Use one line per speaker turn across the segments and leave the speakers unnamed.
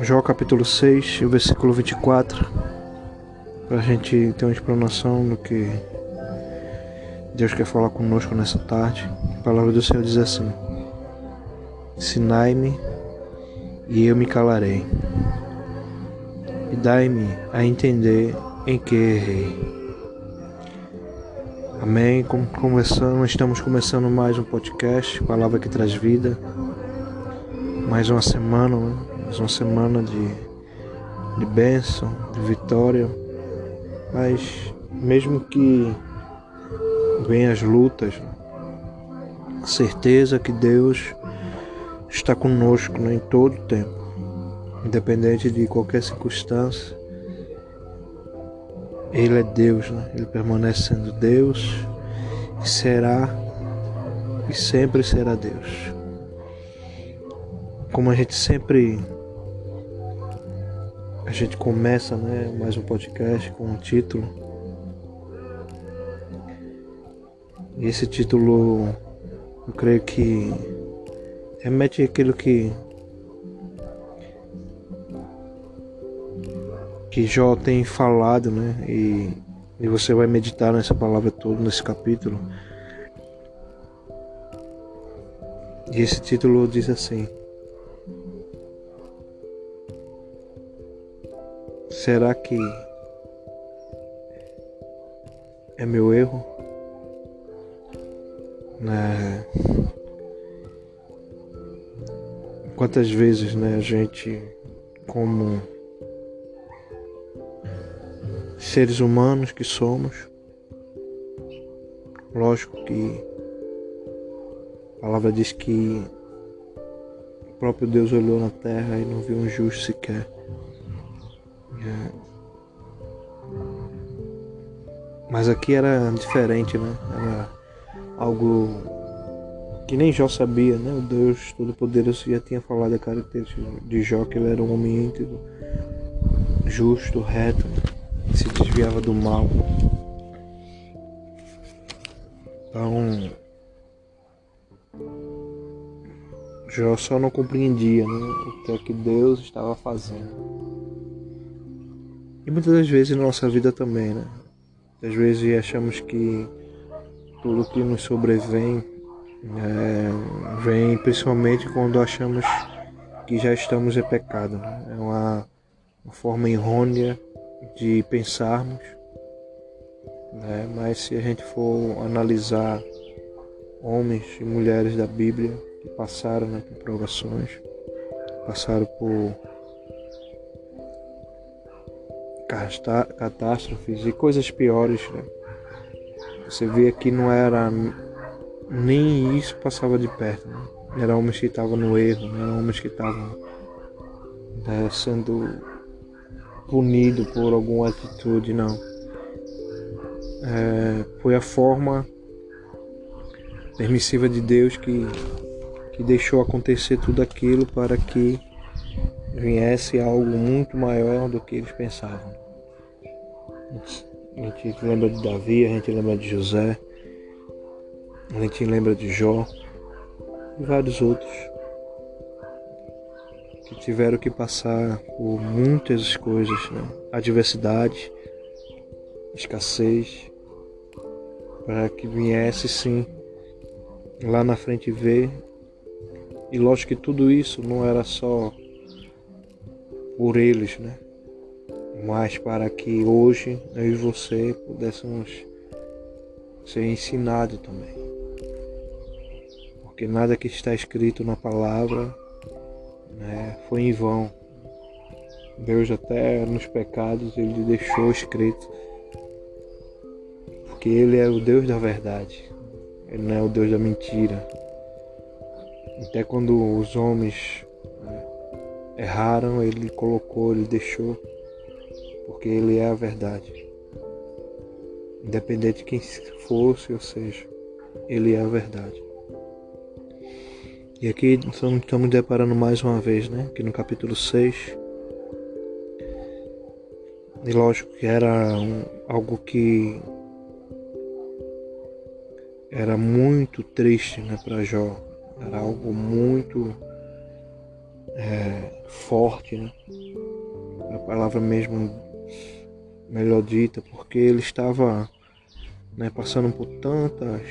Jó capítulo 6, o versículo 24, para a gente ter uma explanação do que Deus quer falar conosco nessa tarde. A palavra do Senhor diz assim: Ensinai-me e eu me calarei, e dai-me a entender em que errei. Amém. Como estamos começando mais um podcast, palavra que traz vida. Mais uma semana, né? Mais uma semana de, de bênção, de vitória. Mas mesmo que venham as lutas, a certeza que Deus está conosco né, em todo o tempo, independente de qualquer circunstância. Ele é Deus, né? Ele permanece sendo Deus e será e sempre será Deus. Como a gente sempre a gente começa, né, mais um podcast com um título. E esse título eu creio que remete àquilo que que Jó tem falado, né? E, e você vai meditar nessa palavra toda, nesse capítulo. E esse título diz assim: Será que é meu erro? Né? Quantas vezes né, a gente, como seres humanos que somos. Lógico que a palavra diz que o próprio Deus olhou na terra e não viu um justo sequer. É. Mas aqui era diferente, né? Era algo que nem Jó sabia, né? O Deus Todo-Poderoso já tinha falado a característica de Jó, que ele era um homem íntegro, justo, reto. Né? se desviava do mal. Então, Jó só não compreendia né, o que é que Deus estava fazendo. E muitas das vezes na nossa vida também, né? Às vezes achamos que tudo que nos sobrevém é, vem principalmente quando achamos que já estamos em pecado. Né? É uma, uma forma errônea de pensarmos, né? mas se a gente for analisar homens e mulheres da Bíblia que passaram né, por provações, passaram por catástrofes e coisas piores, né? você vê que não era nem isso passava de perto. Né? Eram homens que estavam no erro, né? eram homens que estavam né, sendo punido por alguma atitude, não. É, foi a forma permissiva de Deus que, que deixou acontecer tudo aquilo para que viesse algo muito maior do que eles pensavam. A gente lembra de Davi, a gente lembra de José, a gente lembra de Jó e vários outros que tiveram que passar por muitas coisas, né? adversidade, escassez, para que viesse sim lá na frente ver. E lógico que tudo isso não era só por eles, né? Mas para que hoje eu e você pudéssemos ser ensinados também. Porque nada que está escrito na palavra né, foi em vão. Deus até nos pecados ele deixou escrito. Porque ele é o Deus da verdade. Ele não é o Deus da mentira. Até quando os homens né, erraram, ele colocou, ele deixou. Porque ele é a verdade. Independente de quem fosse, ou seja, ele é a verdade. E aqui estamos deparando mais uma vez, né? Aqui no capítulo 6. E lógico que era um, algo que era muito triste né, para Jó. Era algo muito é, forte, né? A palavra mesmo melhor dita, porque ele estava né, passando por tantas,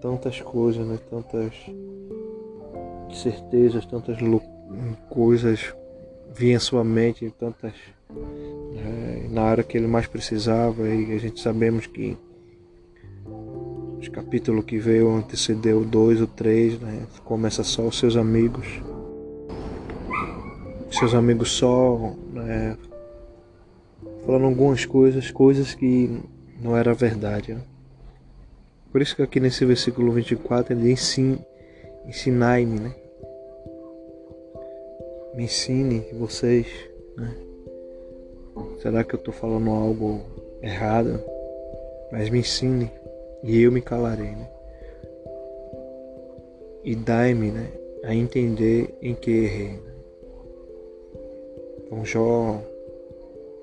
tantas coisas, né, tantas certezas, tantas coisas vinham à sua mente, tantas né, na hora que ele mais precisava e a gente sabemos que os capítulos que veio antecedeu o 2, o 3, né, começa só os seus amigos, seus amigos só né, falando algumas coisas, coisas que não era verdade. Né? Por isso que aqui nesse versículo 24 ele diz ensinai-me, né? Me ensine vocês, né? Será que eu estou falando algo errado? Mas me ensine e eu me calarei, né? E dai-me, né, a entender em que errei. Né? Então Jó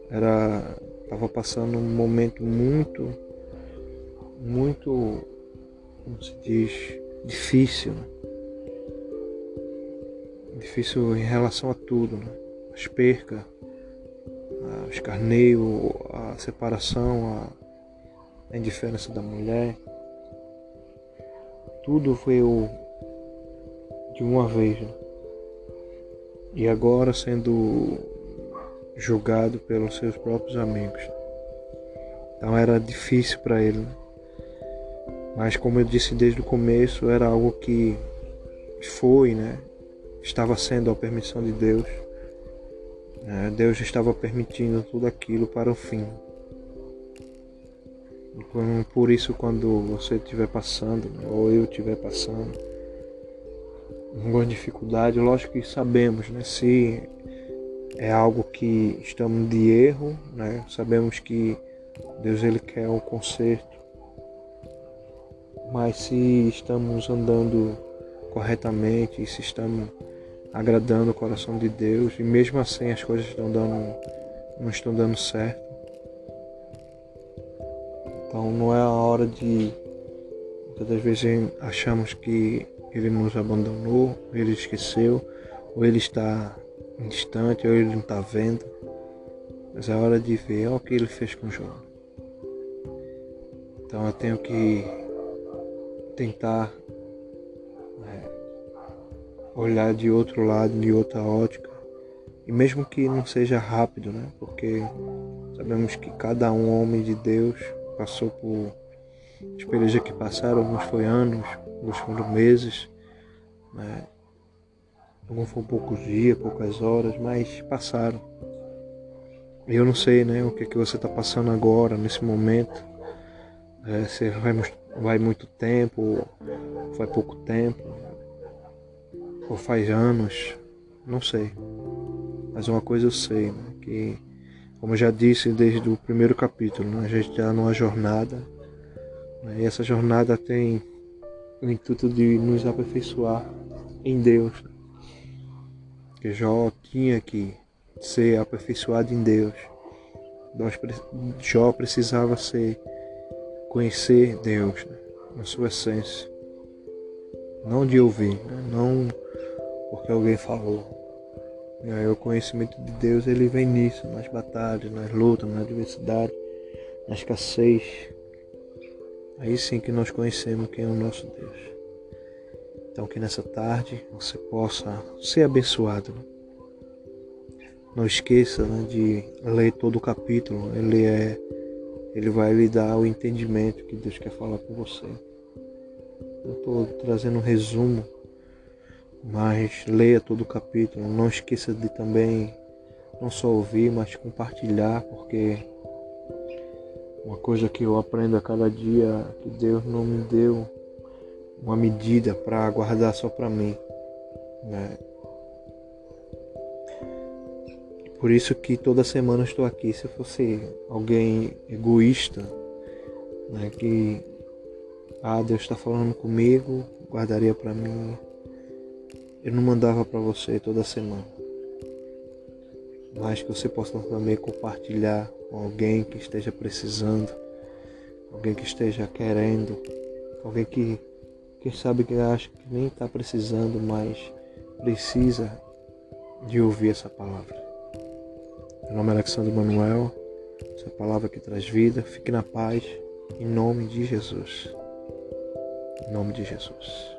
era estava passando um momento muito muito como se diz difícil né? difícil em relação a tudo né? as percas o escarneio a separação a, indiferença da mulher tudo veio de uma vez né? e agora sendo julgado pelos seus próprios amigos. Então era difícil para ele. Né? Mas como eu disse desde o começo, era algo que foi, né? Estava sendo a permissão de Deus. Né? Deus estava permitindo tudo aquilo para o fim. Então, por isso, quando você estiver passando, né? ou eu estiver passando, alguma dificuldade, lógico que sabemos, né? Se é algo que estamos de erro, né? Sabemos que Deus ele quer o conserto, mas se estamos andando corretamente, se estamos agradando o coração de Deus e mesmo assim as coisas estão dando, não estão dando certo, então não é a hora de muitas vezes achamos que Ele nos abandonou, Ele esqueceu ou Ele está distante ou ele não está vendo. Mas é hora de ver olha o que ele fez com Jó. Então eu tenho que tentar né, olhar de outro lado, de outra ótica. E mesmo que não seja rápido, né? Porque sabemos que cada um homem de Deus passou por experiências que passaram, alguns foi anos, alguns foram meses, né? Alguns foram poucos dias, poucas horas, mas passaram. Eu não sei, né, o que, é que você está passando agora, nesse momento. É, se vai, vai muito tempo, faz pouco tempo, ou faz anos, não sei. Mas uma coisa eu sei, né, que, como eu já disse desde o primeiro capítulo, né, a gente está numa jornada, né, e essa jornada tem o intuito de nos aperfeiçoar em Deus. Que Jó tinha que ser aperfeiçoado em Deus. Jó precisava ser conhecer Deus né, na sua essência, não de ouvir, né, não porque alguém falou. E aí o conhecimento de Deus ele vem nisso, nas batalhas, nas lutas, na adversidade, na escassez. Aí sim que nós conhecemos quem é o nosso Deus. Então que nessa tarde você possa ser abençoado. Não esqueça né, de ler todo o capítulo. Ele é, ele vai lhe dar o entendimento que Deus quer falar com você. Eu estou trazendo um resumo, mas leia todo o capítulo. Não esqueça de também não só ouvir, mas compartilhar, porque uma coisa que eu aprendo a cada dia que Deus não me deu uma medida para guardar só para mim. Né? Por isso que toda semana estou aqui. Se eu fosse alguém egoísta, né, que ah, Deus está falando comigo, guardaria para mim. Eu não mandava para você toda semana. Mas que você possa também compartilhar com alguém que esteja precisando, alguém que esteja querendo, alguém que quem sabe que acha que nem está precisando, mas precisa de ouvir essa palavra. Meu nome é Alexandre Manuel, essa palavra que traz vida. Fique na paz, em nome de Jesus. Em nome de Jesus.